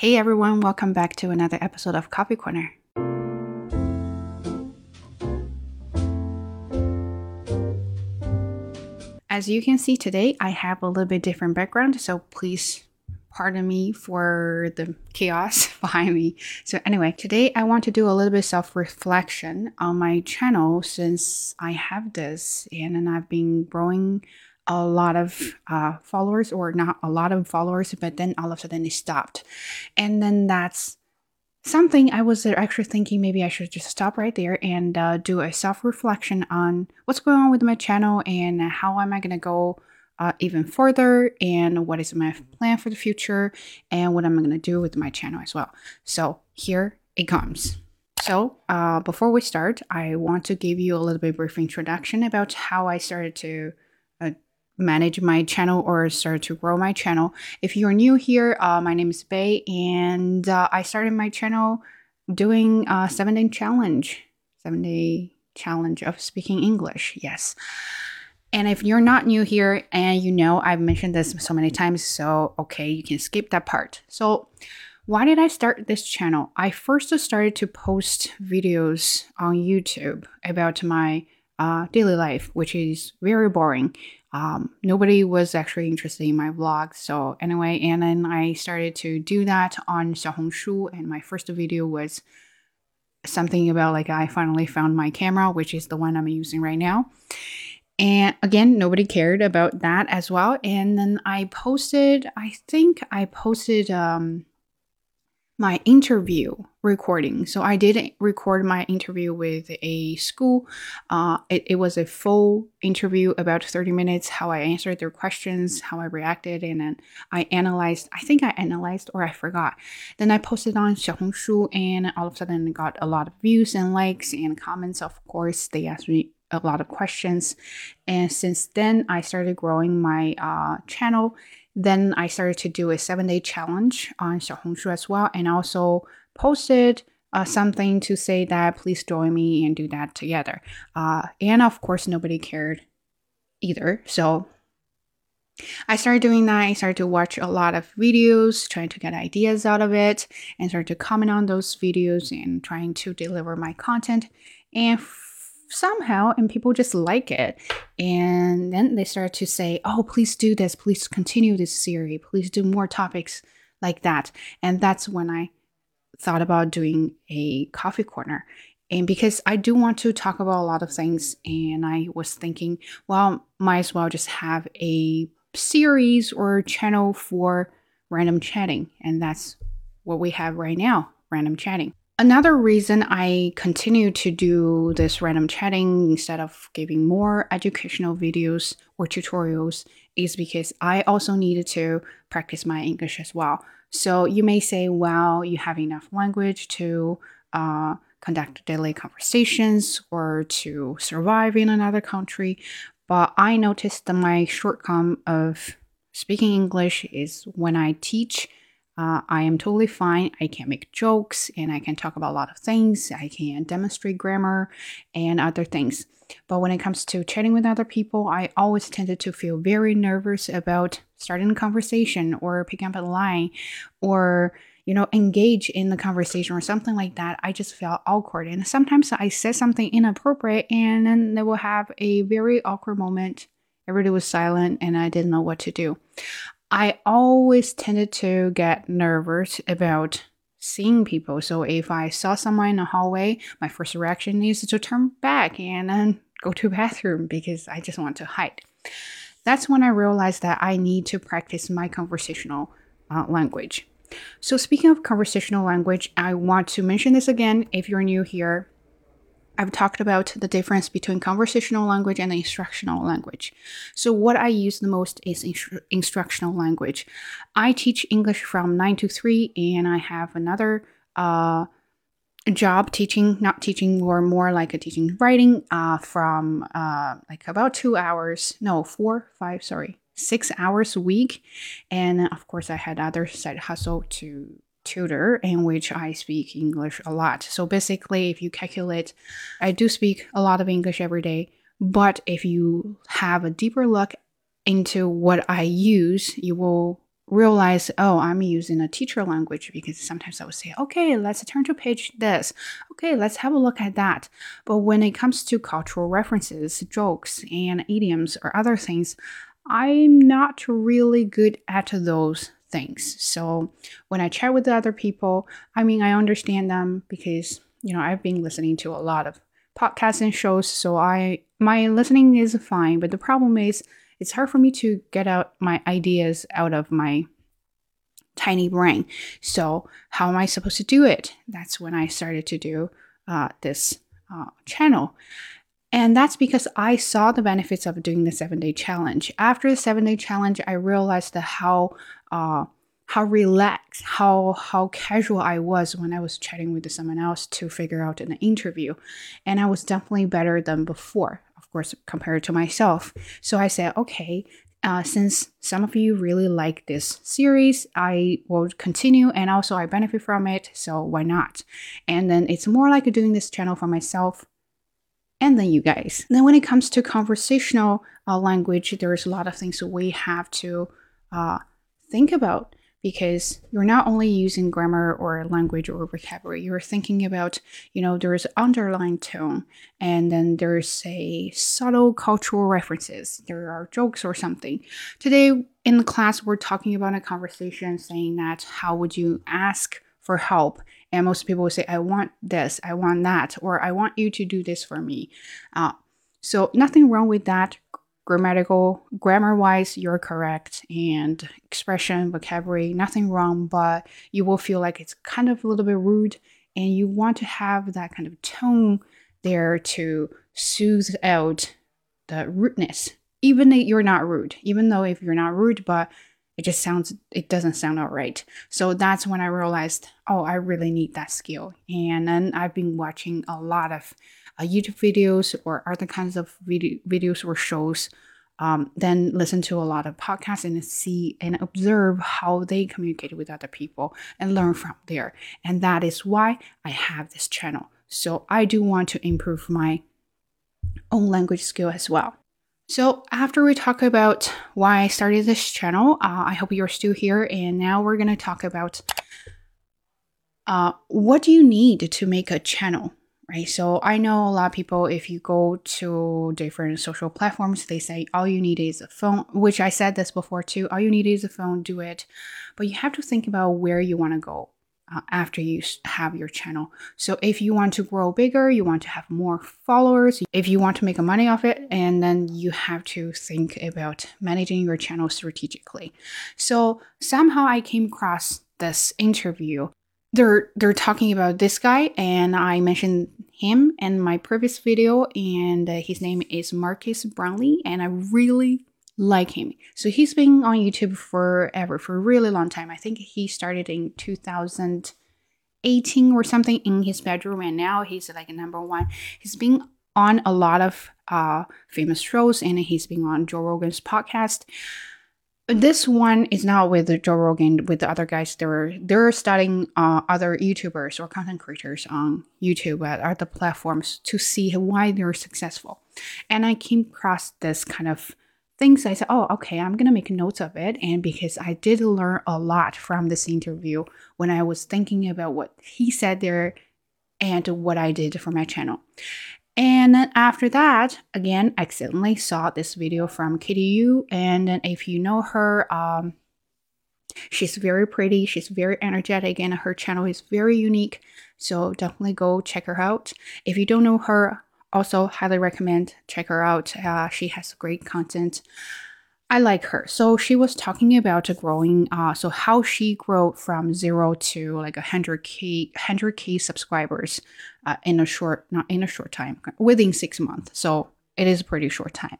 Hey everyone, welcome back to another episode of Coffee Corner. As you can see today, I have a little bit different background, so please pardon me for the chaos behind me. So anyway, today I want to do a little bit self-reflection on my channel since I have this and, and I've been growing a lot of uh, followers or not a lot of followers, but then all of a sudden it stopped. And then that's something I was actually thinking maybe I should just stop right there and uh, do a self reflection on what's going on with my channel and how am I going to go uh, even further and what is my plan for the future and what am I going to do with my channel as well. So here it comes. So uh, before we start, I want to give you a little bit brief introduction about how I started to manage my channel or start to grow my channel. If you're new here, uh, my name is Bay, and uh, I started my channel doing a seven day challenge, seven day challenge of speaking English. Yes. And if you're not new here and you know I've mentioned this so many times, so okay, you can skip that part. So, why did I start this channel? I first started to post videos on YouTube about my uh, daily life, which is very boring. Um, nobody was actually interested in my vlog. So anyway, and then I started to do that on Xiaohongshu, and my first video was something about like I finally found my camera, which is the one I'm using right now. And again, nobody cared about that as well. And then I posted, I think I posted um, my interview recording. So I did record my interview with a school. Uh, it, it, was a full interview, about 30 minutes, how I answered their questions, how I reacted, and then I analyzed, I think I analyzed or I forgot. Then I posted on Xiaohongshu and all of a sudden got a lot of views and likes and comments. Of course, they asked me a lot of questions. And since then, I started growing my uh, channel. Then I started to do a seven day challenge on Xiaohongshu as well, and also posted uh, something to say that please join me and do that together. Uh, and of course, nobody cared either. So I started doing that. I started to watch a lot of videos, trying to get ideas out of it, and started to comment on those videos and trying to deliver my content. And somehow and people just like it. And then they start to say oh please do this. Please continue this series. Please do more topics like that. And that's when i thought about doing a coffee corner. And because i do want to talk about a lot of things and i was thinking well might as well just have a series or channel for random chatting. And that's what we have right now random chatting Another reason I continue to do this random chatting instead of giving more educational videos or tutorials is because I also needed to practice my English as well. So you may say, well, you have enough language to uh, conduct daily conversations or to survive in another country. But I noticed that my shortcoming of speaking English is when I teach uh, I am totally fine. I can make jokes and I can talk about a lot of things. I can demonstrate grammar and other things. But when it comes to chatting with other people, I always tended to feel very nervous about starting a conversation or picking up a line or you know engage in the conversation or something like that i just felt awkward and sometimes i said something inappropriate and then they will have a very awkward moment everybody was silent and i didn't know what to do I always tended to get nervous about seeing people. So if I saw someone in the hallway, my first reaction is to turn back and then go to bathroom because I just want to hide. That's when I realized that I need to practice my conversational uh, language. So speaking of conversational language, I want to mention this again if you're new here. I've talked about the difference between conversational language and instructional language. So, what I use the most is instru- instructional language. I teach English from 9 to 3, and I have another uh, job teaching, not teaching, or more like a teaching writing uh, from uh, like about two hours, no, four, five, sorry, six hours a week. And of course, I had other side hustle to tutor in which I speak English a lot. So basically, if you calculate, I do speak a lot of English every day, but if you have a deeper look into what I use, you will realize, oh, I'm using a teacher language because sometimes I would say, okay, let's turn to page this. Okay, let's have a look at that. But when it comes to cultural references, jokes, and idioms or other things, I'm not really good at those things. So when I chat with the other people, I mean, I understand them because, you know, I've been listening to a lot of podcasts and shows. So I, my listening is fine. But the problem is, it's hard for me to get out my ideas out of my tiny brain. So, how am I supposed to do it? That's when I started to do uh, this uh, channel. And that's because I saw the benefits of doing the seven day challenge. After the seven day challenge, I realized how uh, how relaxed, how how casual I was when I was chatting with someone else to figure out an interview, and I was definitely better than before of course, compared to myself. So I said, okay, uh, since some of you really like this series, I will continue and also I benefit from it. So why not? And then it's more like doing this channel for myself and then you guys. Then when it comes to conversational uh, language, there's a lot of things we have to uh, think about because you're not only using grammar or language or vocabulary you're thinking about you know there's underlying tone and then there's a subtle cultural references there are jokes or something today in the class we're talking about a conversation saying that how would you ask for help. And most people will say i want this i want that or i want you to do this for me. Uh, so nothing wrong with that. Grammatical grammar wise you're correct. And expression vocabulary nothing wrong but you will feel like it's kind of a little bit rude. And you want to have that kind of tone there to soothe out the rudeness even if you're not rude. Even though if you're not rude but it just sounds it doesn't sound all right so that's when i realized oh i really need that skill and then i've been watching a lot of uh, YouTube videos or other kinds of video, videos or shows, um, then listen to a lot of podcasts and see and observe how they communicate with other people and learn from there. And that is why I have this channel. So I do want to improve my own language skill as well. So after we talk about why I started this channel, uh, I hope you're still here. And now we're going to talk about uh, what do you need to make a channel? right? So I know a lot of people, if you go to different social platforms, they say all you need is a phone, which I said this before too. All you need is a phone, do it. But you have to think about where you want to go. Uh, after you have your channel. So if you want to grow bigger, you want to have more followers, if you want to make money off it, and then you have to think about managing your channel strategically. So somehow I came across this interview they're they're talking about this guy and i mentioned him in my previous video and uh, his name is Marques Brownlee and i really like him so he's been on youtube forever for a really long time i think he started in 2018 or something in his bedroom and now he's like number one he's been on a lot of uh, famous shows and he's been on joe rogan's podcast this one is not with Joe Rogan. With the other guys, they're they're studying uh, other YouTubers or content creators on YouTube at other platforms to see why they're successful. And I came across this kind of things. I said, "Oh, okay, I'm gonna make notes of it." And because I did learn a lot from this interview when I was thinking about what he said there and what I did for my channel. And then after that, again, I accidentally saw this video from Katie Yu. And then if you know her, um, she's very pretty, she's very energetic, and her channel is very unique. So definitely go check her out. If you don't know her, also highly recommend check her out. Uh, she has great content. I like her. So she was talking about growing, uh, so how she grew from zero to like a hundred k, hundred k subscribers, uh, in a short, not in a short time, within six months. So it is a pretty short time.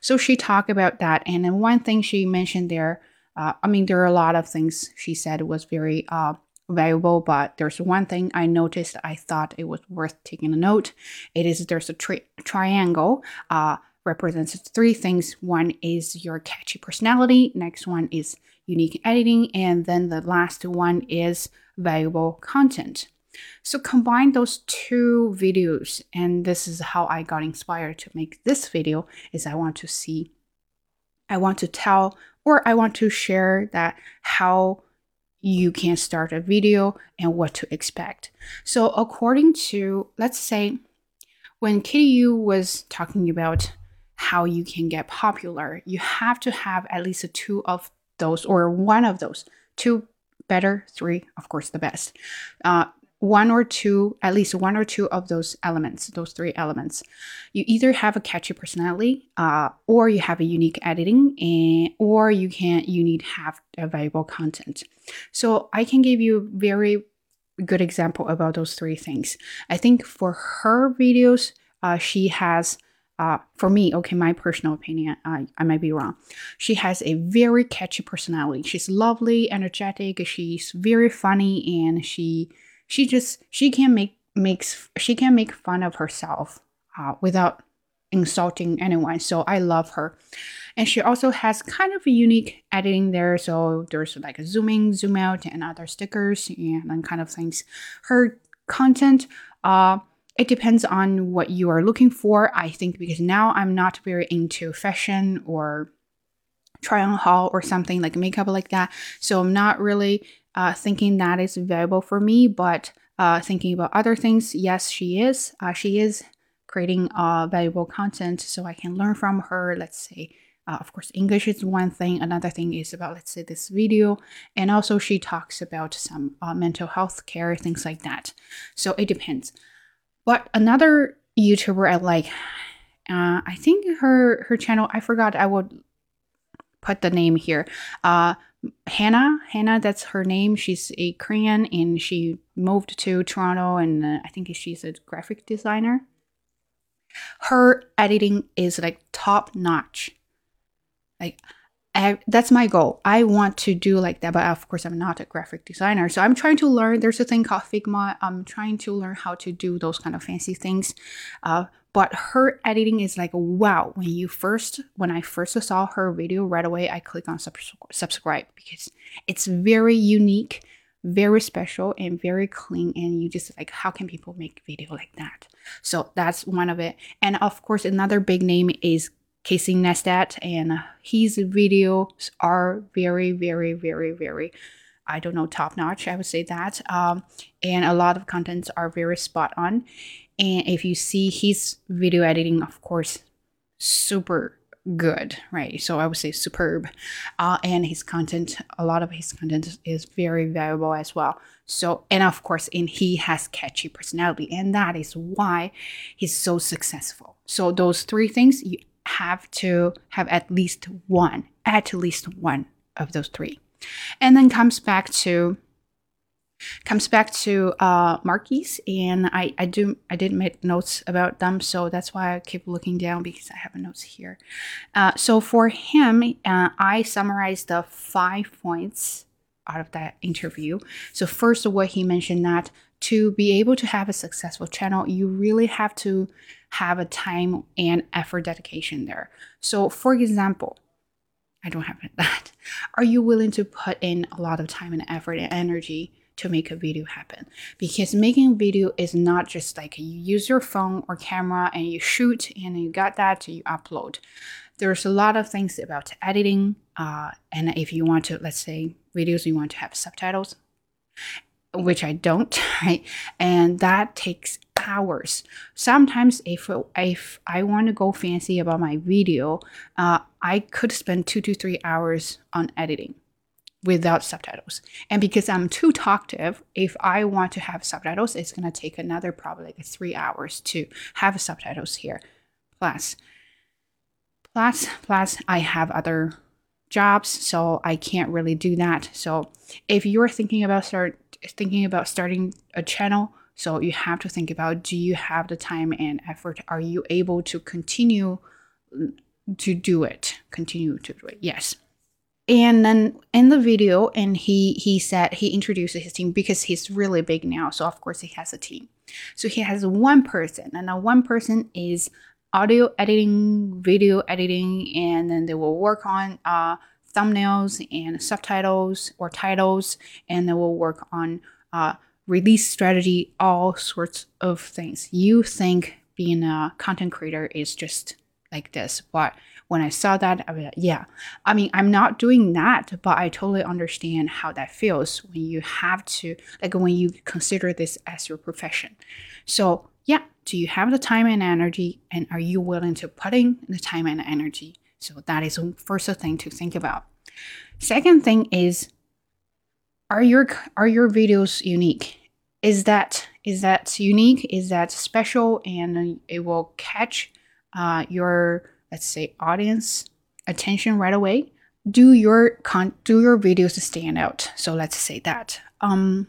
So she talked about that, and then one thing she mentioned there, uh, I mean, there are a lot of things she said was very uh, valuable, but there's one thing I noticed. I thought it was worth taking a note. It is there's a tri- triangle. Uh, represents three things. One is your catchy personality, next one is unique editing, and then the last one is valuable content. So combine those two videos, and this is how I got inspired to make this video is I want to see I want to tell or I want to share that how you can start a video and what to expect. So according to let's say when Kitty Yu was talking about how you can get popular, you have to have at least two of those or one of those. Two better, three, of course, the best. Uh, one or two, at least one or two of those elements, those three elements. You either have a catchy personality, uh, or you have a unique editing, and or you can you need have a valuable content. So I can give you a very good example about those three things. I think for her videos, uh, she has uh, for me, okay, my personal opinion, uh, I might be wrong. She has a very catchy personality. She's lovely, energetic. She's very funny, and she she just she can make makes she can make fun of herself uh, without insulting anyone. So I love her, and she also has kind of a unique editing there. So there's like a zoom in, zoom out, and other stickers and, and kind of things. Her content, uh it depends on what you are looking for. I think because now I'm not very into fashion or try on haul or something like makeup like that. So I'm not really uh, thinking that is valuable for me, but uh, thinking about other things, yes, she is. Uh, she is creating uh, valuable content so I can learn from her. Let's say, uh, of course, English is one thing. Another thing is about, let's say, this video. And also, she talks about some uh, mental health care, things like that. So it depends. But another YouTuber I like, I think her her channel. I forgot. I would put the name here. Uh, Hannah, Hannah, that's her name. She's a Korean and she moved to Toronto, and uh, I think she's a graphic designer. Her editing is like top notch. Like I, that's my goal. I want to do like that, but of course, I'm not a graphic designer. So I'm trying to learn. There's a thing called Figma. I'm trying to learn how to do those kind of fancy things. Uh, but her editing is like wow. When you first, when I first saw her video, right away I click on sub- subscribe because it's very unique, very special, and very clean. And you just like, how can people make video like that? So that's one of it. And of course, another big name is Casey Neistat, and his videos are very, very, very, very, I don't know, top notch. I would say that. Um, and a lot of contents are very spot on. And if you see his video editing, of course, super good, right? So I would say superb. Uh, and his content, a lot of his content is very valuable as well. So, and of course, and he has catchy personality, and that is why he's so successful. So those three things you have to have at least one, at least one of those three. And then comes back to comes back to uh Marquis and I I do I did make notes about them so that's why I keep looking down because I have notes here. Uh, so for him, uh, I summarized the five points out of that interview. So first, what he mentioned that to be able to have a successful channel, you really have to have a time and effort dedication there. So, for example, I don't have that. Are you willing to put in a lot of time and effort and energy to make a video happen? Because making a video is not just like you use your phone or camera and you shoot and you got that, you upload. There's a lot of things about editing. Uh, and if you want to, let's say, videos, you want to have subtitles, which I don't, right? And that takes hours. Sometimes, if if I want to go fancy about my video, uh, I could spend two to three hours on editing without subtitles. And because I'm too talkative, if I want to have subtitles, it's gonna take another probably like three hours to have subtitles here. Plus, plus, plus, I have other jobs, so I can't really do that. So if you're thinking about start thinking about starting a channel, so you have to think about do you have the time and effort? Are you able to continue to do it? Continue to do it. Yes. And then in the video, and he he said he introduced his team because he's really big now. So of course he has a team. So he has one person, and that one person is audio editing, video editing, and then they will work on uh, thumbnails and subtitles or titles, and they will work on uh, release strategy, all sorts of things. You think being a content creator is just like this, but when I saw that, I was like, yeah. I mean, I'm not doing that, but I totally understand how that feels when you have to, like, when you consider this as your profession. So, yeah, do you have the time and energy, and are you willing to put in the time and energy? So, that is first thing to think about. Second thing is, are your are your videos unique? Is that is that unique? Is that special? And it will catch uh, your let's say audience attention right away do your con do your videos stand out. So let's say that. Um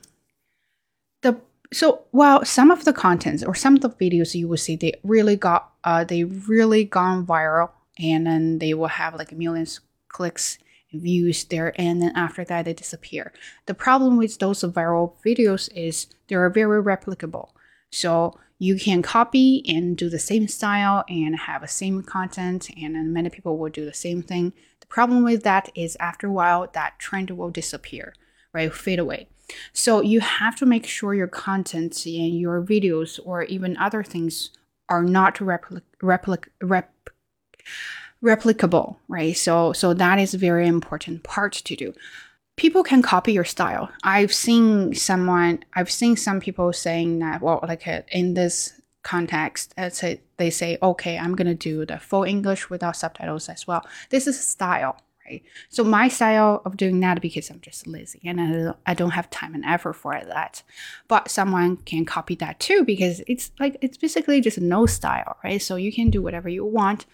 the so while some of the contents or some of the videos you will see they really got uh they really gone viral and then they will have like millions clicks views there and then after that they disappear. The problem with those viral videos is they are very replicable. So you can copy and do the same style and have the same content, and many people will do the same thing. The problem with that is after a while, that trend will disappear, right? Fade away. So you have to make sure your content and your videos or even other things are not replic- replic- rep- replicable, right? So so that is a very important part to do people can copy your style. I've seen someone, I've seen some people saying that, well, like uh, in this context, let's say they say, okay, I'm gonna do the full English without subtitles as well. This is style, right? So my style of doing that because I'm just lazy and I don't have time and effort for that. But someone can copy that too because it's like it's basically just no style, right? So you can do whatever you want.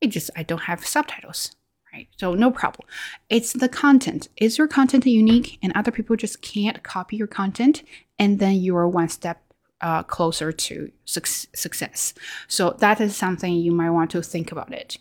It just I don't have subtitles right? So no problem. It's the content. Is your content unique and other people just can't copy your content and then you are one step uh, closer to su- success. So that is something you might want to think about it.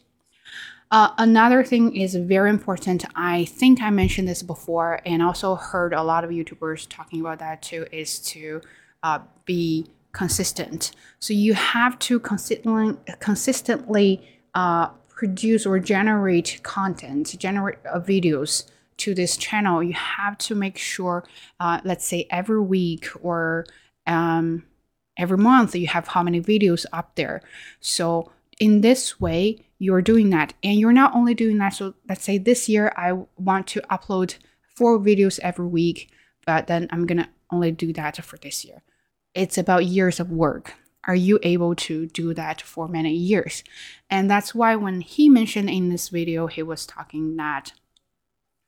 Uh, another thing is very important. I think I mentioned this before, and also heard a lot of YouTubers talking about that too. Is to uh, be consistent. So you have to consistently consistently uh, produce or generate content, generate uh, videos to this channel, you have to make sure, uh, let's say every week or um, every month, you have how many videos up there. So in this way, you're doing that, and you're not only doing that. So let's say this year I want to upload four videos every week, but then I'm gonna only do that for this year. It's about years of work are you able to do that for many years? And that's why when he mentioned in this video, he was talking that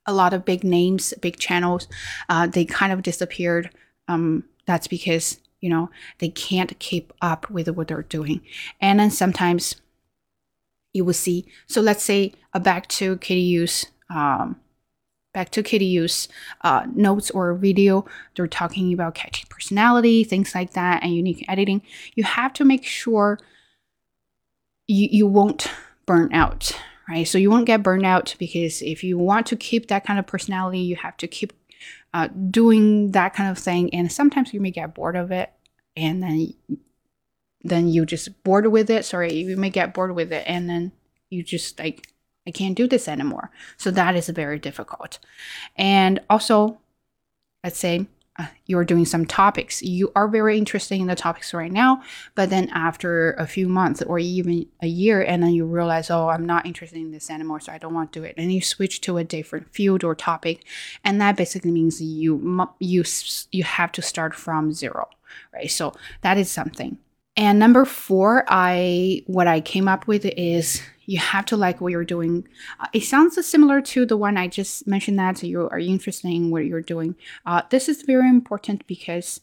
a lot of big names, big channels, uh, they kind of disappeared. Um, that's because you know they can't keep up with what they're doing, and then sometimes you will see. So let's say uh, back to KDU's um, back to KDU's uh, notes or video, they're talking about catchy personality, things like that, and unique editing. You have to make sure you, you won't burn out, right? So you won't get burned out because if you want to keep that kind of personality, you have to keep uh, doing that kind of thing. And sometimes you may get bored of it, and then then you just bored with it. Sorry, you may get bored with it, and then you just like I can't do this anymore. So that is very difficult. And also, let's say uh, you're doing some topics. You are very interested in the topics right now, but then after a few months or even a year, and then you realize, oh, I'm not interested in this anymore, so I don't want to do it. And you switch to a different field or topic, and that basically means you you you have to start from zero, right? So that is something. And number four, I what I came up with is you have to like what you're doing. Uh, it sounds similar to the one I just mentioned that you are interested in what you're doing. Uh, this is very important because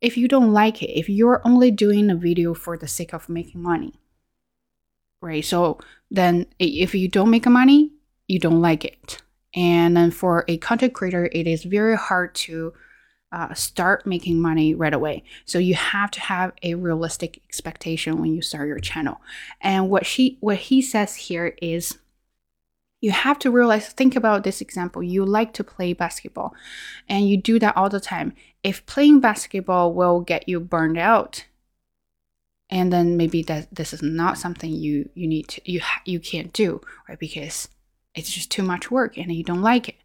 if you don't like it, if you're only doing a video for the sake of making money, right? So then if you don't make money, you don't like it. And then for a content creator, it is very hard to uh, start making money right away. So you have to have a realistic expectation when you start your channel. And what she what he says here is you have to realize think about this example you like to play basketball and you do that all the time if playing basketball will get you burned out and then maybe that this is not something you you need to you you can't do right because it's just too much work and you don't like it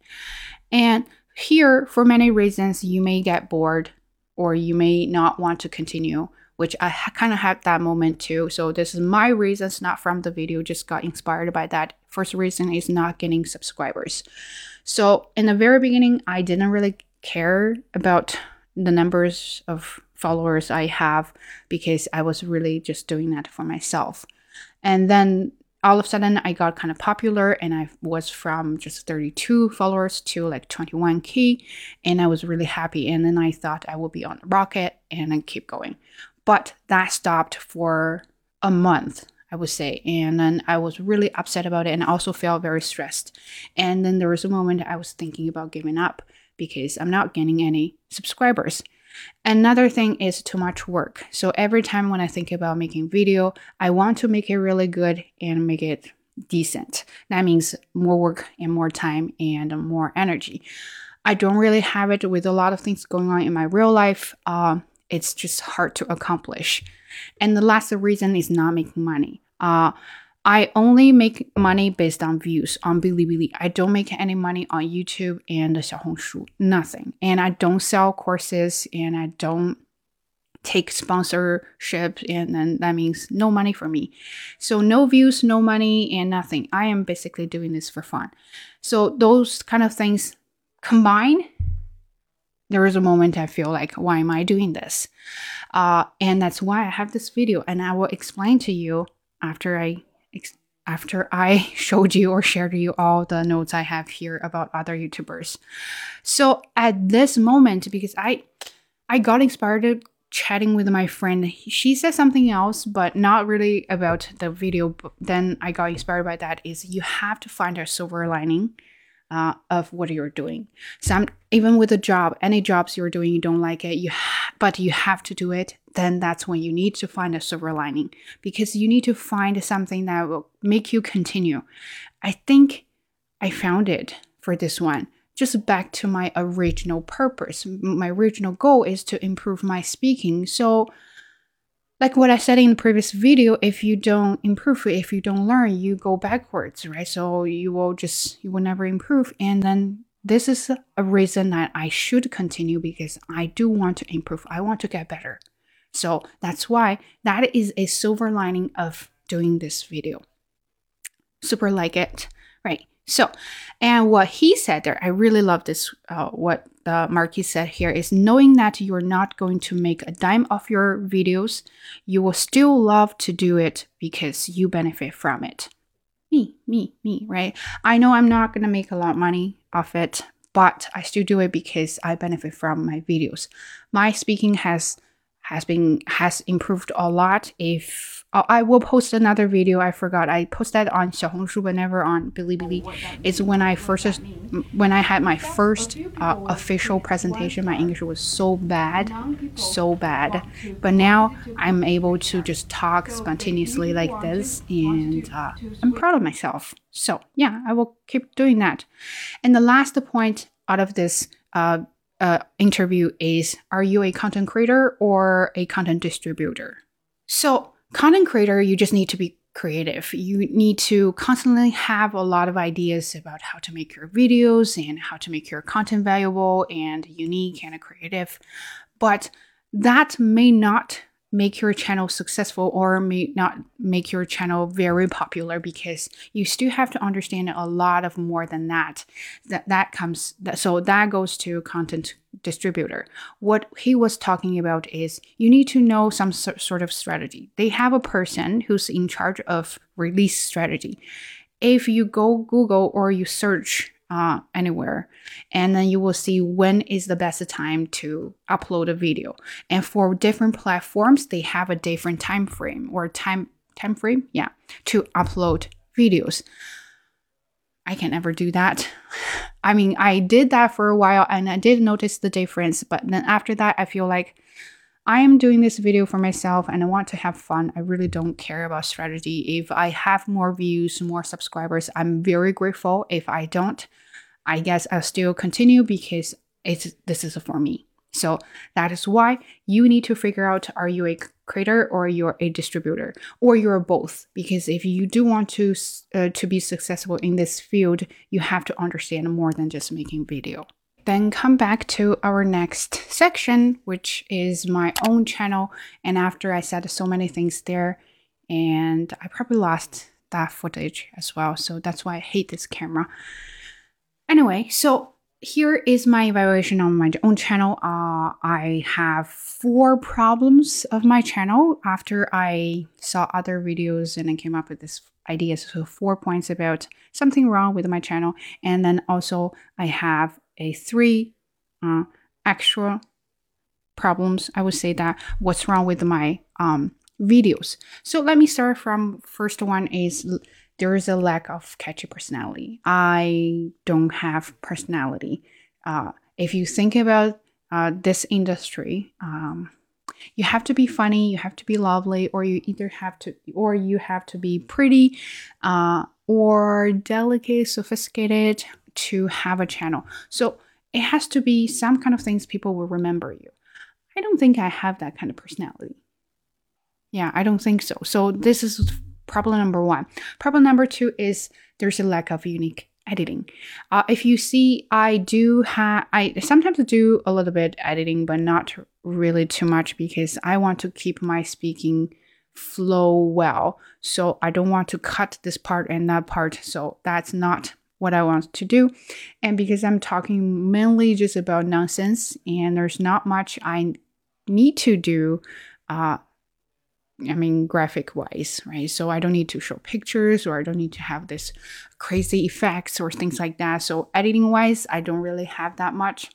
and here, for many reasons, you may get bored or you may not want to continue which I kind of had that moment too. So this is my reasons, not from the video, just got inspired by that. First reason is not getting subscribers. So in the very beginning, I didn't really care about the numbers of followers I have because I was really just doing that for myself. And then all of a sudden I got kind of popular and I was from just 32 followers to like 21k and I was really happy and then I thought I would be on the rocket and then keep going. But that stopped for a month, I would say. And then I was really upset about it and also felt very stressed. And then there was a moment I was thinking about giving up because I'm not getting any subscribers. Another thing is too much work. So every time when I think about making video, I want to make it really good and make it decent. That means more work and more time and more energy. I don't really have it with a lot of things going on in my real life. Uh, it's just hard to accomplish. And the last reason is not making money. Uh, I only make money based on views on Bilibili. I don't make any money on YouTube and the Xiaohongshu. Nothing. And I don't sell courses and I don't take sponsorship and then that means no money for me. So no views, no money and nothing. I am basically doing this for fun. So those kind of things combine there is a moment I feel like, why am I doing this? Uh, and that's why I have this video, and I will explain to you after I after I showed you or shared you all the notes I have here about other YouTubers. So at this moment, because I I got inspired chatting with my friend, she said something else, but not really about the video. Then I got inspired by that. Is you have to find a silver lining uh, of what you're doing. Some even with a job, any jobs you're doing, you don't like it, you ha- but you have to do it. Then that's when you need to find a silver lining because you need to find something that will make you continue. I think I found it for this one. Just back to my original purpose. My original goal is to improve my speaking. So like what I said in the previous video, if you don't improve, if you don't learn, you go backwards, right? So you will just, you will never improve. And then this is a reason that I should continue because I do want to improve. I want to get better. So that's why that is a silver lining of doing this video. Super like it, right? So, and what he said there, I really love this. Uh, what the Marquis said here is knowing that you're not going to make a dime off your videos, you will still love to do it because you benefit from it. Me, me, me, right? I know I'm not going to make a lot of money off it, but I still do it because I benefit from my videos. My speaking has has been has improved a lot. If uh, I will post another video, I forgot I posted on Xiaohongshu, but never on Bilibili. It's when I first when I had my first uh, official presentation. My English was so bad, so bad. But now I'm able to just talk spontaneously like this, and uh, I'm proud of myself. So yeah, I will keep doing that. And the last point out of this uh, uh, interview is Are you a content creator or a content distributor? So, content creator, you just need to be creative. You need to constantly have a lot of ideas about how to make your videos and how to make your content valuable and unique and creative. But that may not make your channel successful or may not make your channel very popular because you still have to understand a lot of more than that. That that comes that, so that goes to content distributor. What he was talking about is you need to know some sort of strategy. They have a person who's in charge of release strategy. If you go google or you search uh, anywhere. And then you will see when is the best time to upload a video. And for different platforms they have a different time frame or time time frame yeah to upload videos. I can never do that. I mean i did that for a while and i did notice the difference but then after that i feel like I am doing this video for myself and I want to have fun. I really don't care about strategy. If I have more views, more subscribers, I'm very grateful. If I don't, I guess I'll still continue because it's this is for me. So that is why you need to figure out are you a creator or you're a distributor or you're both because if you do want to uh, to be successful in this field, you have to understand more than just making video. Then come back to our next section, which is my own channel. And after I said so many things there, and I probably lost that footage as well. So that's why I hate this camera. Anyway, so here is my evaluation on my own channel. Uh, I have four problems of my channel after I saw other videos and I came up with this idea. So four points about something wrong with my channel. And then also I have a three uh, extra problems. I would say that what's wrong with my um, videos. So let me start from first one is there is a lack of catchy personality. I don't have personality. Uh, if you think about uh, this industry, um, you have to be funny, you have to be lovely, or you either have to, or you have to be pretty, uh, or delicate, sophisticated to have a channel. So it has to be some kind of things people will remember you. I don't think I have that kind of personality. Yeah, I don't think so. So this is problem number one. Problem number two is there's a lack of unique editing. Uh, if you see, I do have, I sometimes do a little bit editing, but not really too much because I want to keep my speaking flow well. So I don't want to cut this part and that part. So that's not what I want to do. And because I'm talking mainly just about nonsense and there's not much I need to do, uh, I mean, graphic wise, right? So I don't need to show pictures or I don't need to have this crazy effects or things like that. So editing wise, I don't really have that much.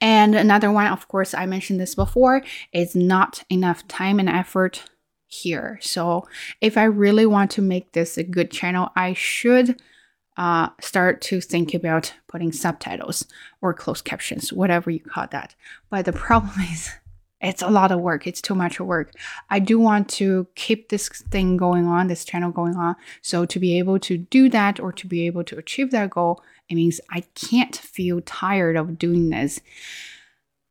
And another one, of course, I mentioned this before, is not enough time and effort here. So if I really want to make this a good channel, I should uh, start to think about putting subtitles or closed captions, whatever you call that. But the problem is, it's a lot of work. It's too much work. I do want to keep this thing going on, this channel going on. So to be able to do that or to be able to achieve that goal, it means I can't feel tired of doing this.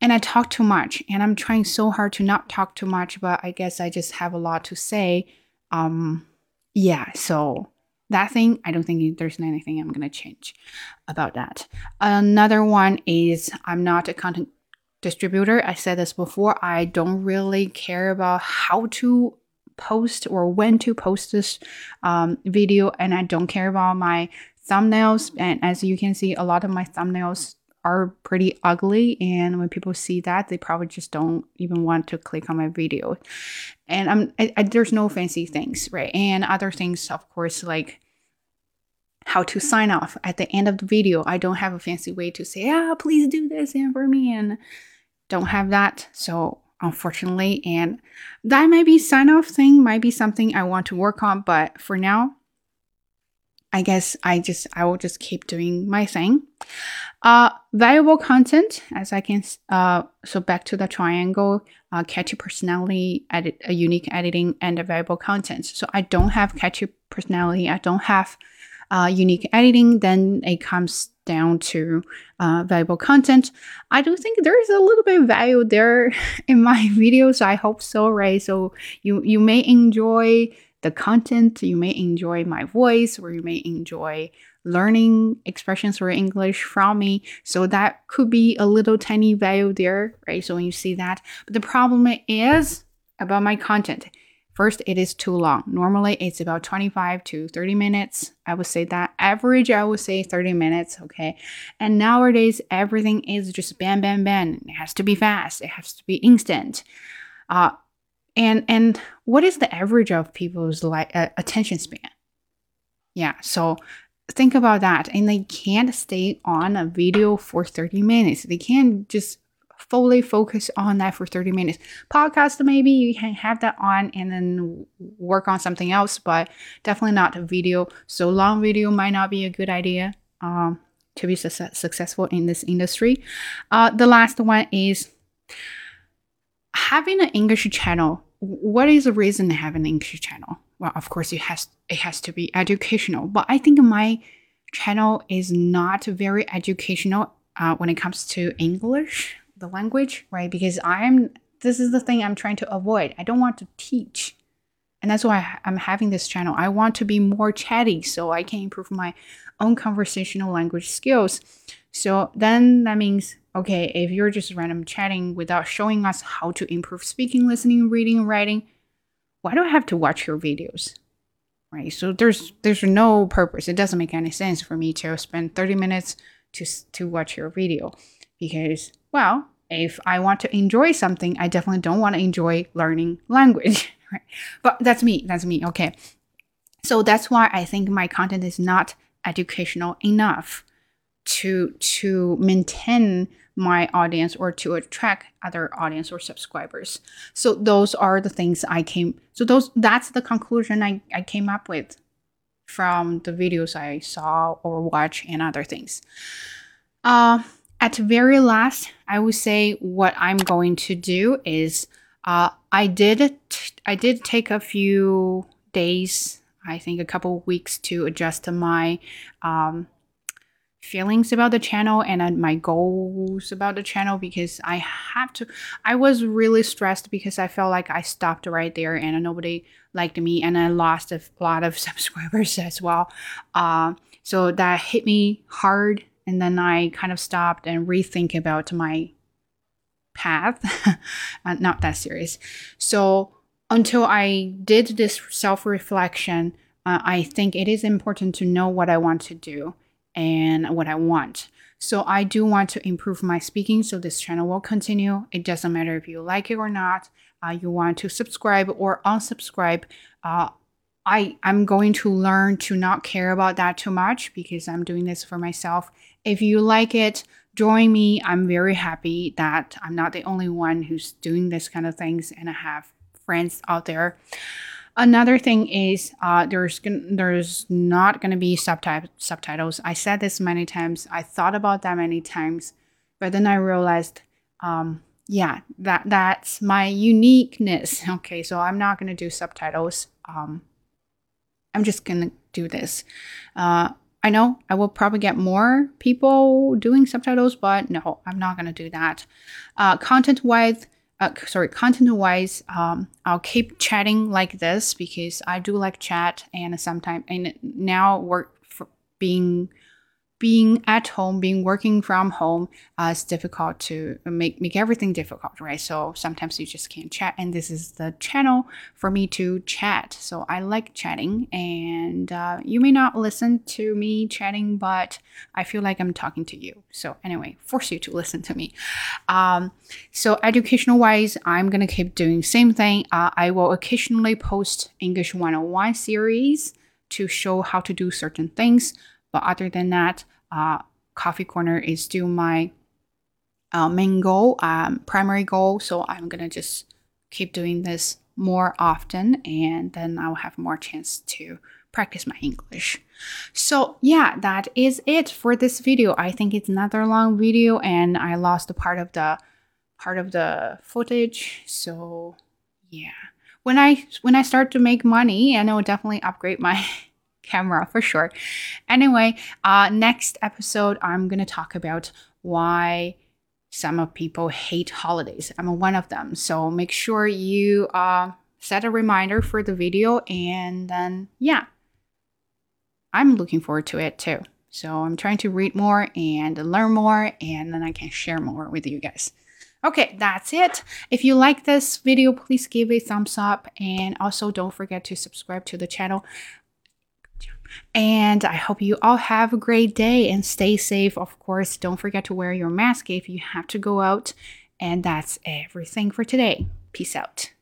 And I talk too much, and I'm trying so hard to not talk too much, but I guess I just have a lot to say. Um, yeah, so that thing, I don't think there's anything I'm gonna change about that. Another one is I'm not a content distributor. I said this before, I don't really care about how to post or when to post this um, video, and I don't care about my thumbnails. And as you can see, a lot of my thumbnails are pretty ugly and when people see that they probably just don't even want to click on my video. And i'm I, I, there's no fancy things right? And other things of course like how to sign off. At the end of the video i don't have a fancy way to say ah please do this and for me and don't have that. So unfortunately, and that might be sign off thing, might be something I want to work on, but for now, I guess I just I will just keep doing my thing. Uh, valuable content, as I can. Uh, so back to the triangle, uh, catchy personality, edit, a unique editing, and a valuable content. So I don't have catchy personality. I don't have uh, unique editing. Then it comes down to uh, valuable content. I do think there is a little bit of value there in my videos. I hope so, right? So you you may enjoy the content, you may enjoy my voice, or you may enjoy learning expressions for English from me. So that could be a little tiny value there, right? So when you see that, but the problem is about my content. First, it is too long. Normally, it's about 25 to 30 minutes. I would say that average, I would say 30 minutes, okay? And nowadays, everything is just bam, bam, bam. It has to be fast, it has to be instant. Uh, and and what is the average of people's like uh, attention span? Yeah, so think about that. And they can't stay on a video for 30 minutes. They can't just fully focus on that for 30 minutes. Podcast, maybe you can have that on and then work on something else, but definitely not a video. So long video might not be a good idea um, to be su- successful in this industry. Uh, the last one is having an English channel. What is the reason to have an English channel? Well, of course, it has it has to be educational, but I think my channel is not very educational uh, when it comes to English the language, right? Because I'm this is the thing I'm trying to avoid. I don't want to teach. And that's why I'm having this channel. I want to be more chatty so I can improve my own conversational language skills. So then that means, okay, if you're just random chatting without showing us how to improve speaking, listening, reading, writing, why do I have to watch your videos? Right. So there's there's no purpose. It doesn't make any sense for me to spend 30 minutes to to watch your video because well, if I want to enjoy something, I definitely don't want to enjoy learning language. Right? But that's me. That's me. Okay. So that's why I think my content is not educational enough to to maintain my audience or to attract other audience or subscribers. So those are the things I came so those that's the conclusion I, I came up with from the videos I saw or watch and other things. Uh, at very last, I would say what I'm going to do is uh, I did I did take a few days I think a couple weeks to adjust to my um, feelings about the channel and uh, my goals about the channel because I have to. I was really stressed because I felt like I stopped right there and nobody liked me and I lost a lot of subscribers as well. Uh, so that hit me hard and then I kind of stopped and rethink about my path. not that serious. So until I did this self reflection, uh, I think it is important to know what I want to do and what I want. So I do want to improve my speaking, so this channel will continue. It doesn't matter if you like it or not. Uh, you want to subscribe or unsubscribe. Uh, I I'm going to learn to not care about that too much because I'm doing this for myself. If you like it, join me. I'm very happy that I'm not the only one who's doing this kind of things, and I have friends out there. Another thing is uh, there's there's not going to be subtitle subtitles. I said this many times. I thought about that many times, but then I realized, um, yeah, that that's my uniqueness. Okay, so I'm not going to do subtitles. Um, I'm just going to do this. Uh, I know I will probably get more people doing subtitles, but no, I'm not going to do that. Uh, content wise, uh, sorry, content wise, um, I'll keep chatting like this because I do like chat and sometimes, and now work for being being at home, being working from home, uh, it's difficult to make make everything difficult, right? So sometimes you just can't chat, and this is the channel for me to chat. So I like chatting, and uh, you may not listen to me chatting, but I feel like I'm talking to you. So anyway, force you to listen to me. Um, so educational wise, I'm gonna keep doing same thing. Uh, I will occasionally post English 101 series to show how to do certain things. But other than that, uh, Coffee Corner is still my uh, main goal, um, primary goal. So I'm gonna just keep doing this more often, and then I'll have more chance to practice my English. So yeah, that is it for this video. I think it's another long video, and I lost a part of the part of the footage. So yeah, when I when I start to make money, I will definitely upgrade my camera for sure. Anyway, uh, next episode, I'm going to talk about why some of people hate holidays. I'm one of them. So make sure you uh, set a reminder for the video. And then, yeah, I'm looking forward to it too. So I'm trying to read more and learn more, and then I can share more with you guys. Okay, that's it. If you like this video, please give it a thumbs up and also don't forget to subscribe to the channel. And I hope you all have a great day and stay safe. Of course, don't forget to wear your mask if you have to go out. And that's everything for today. Peace out.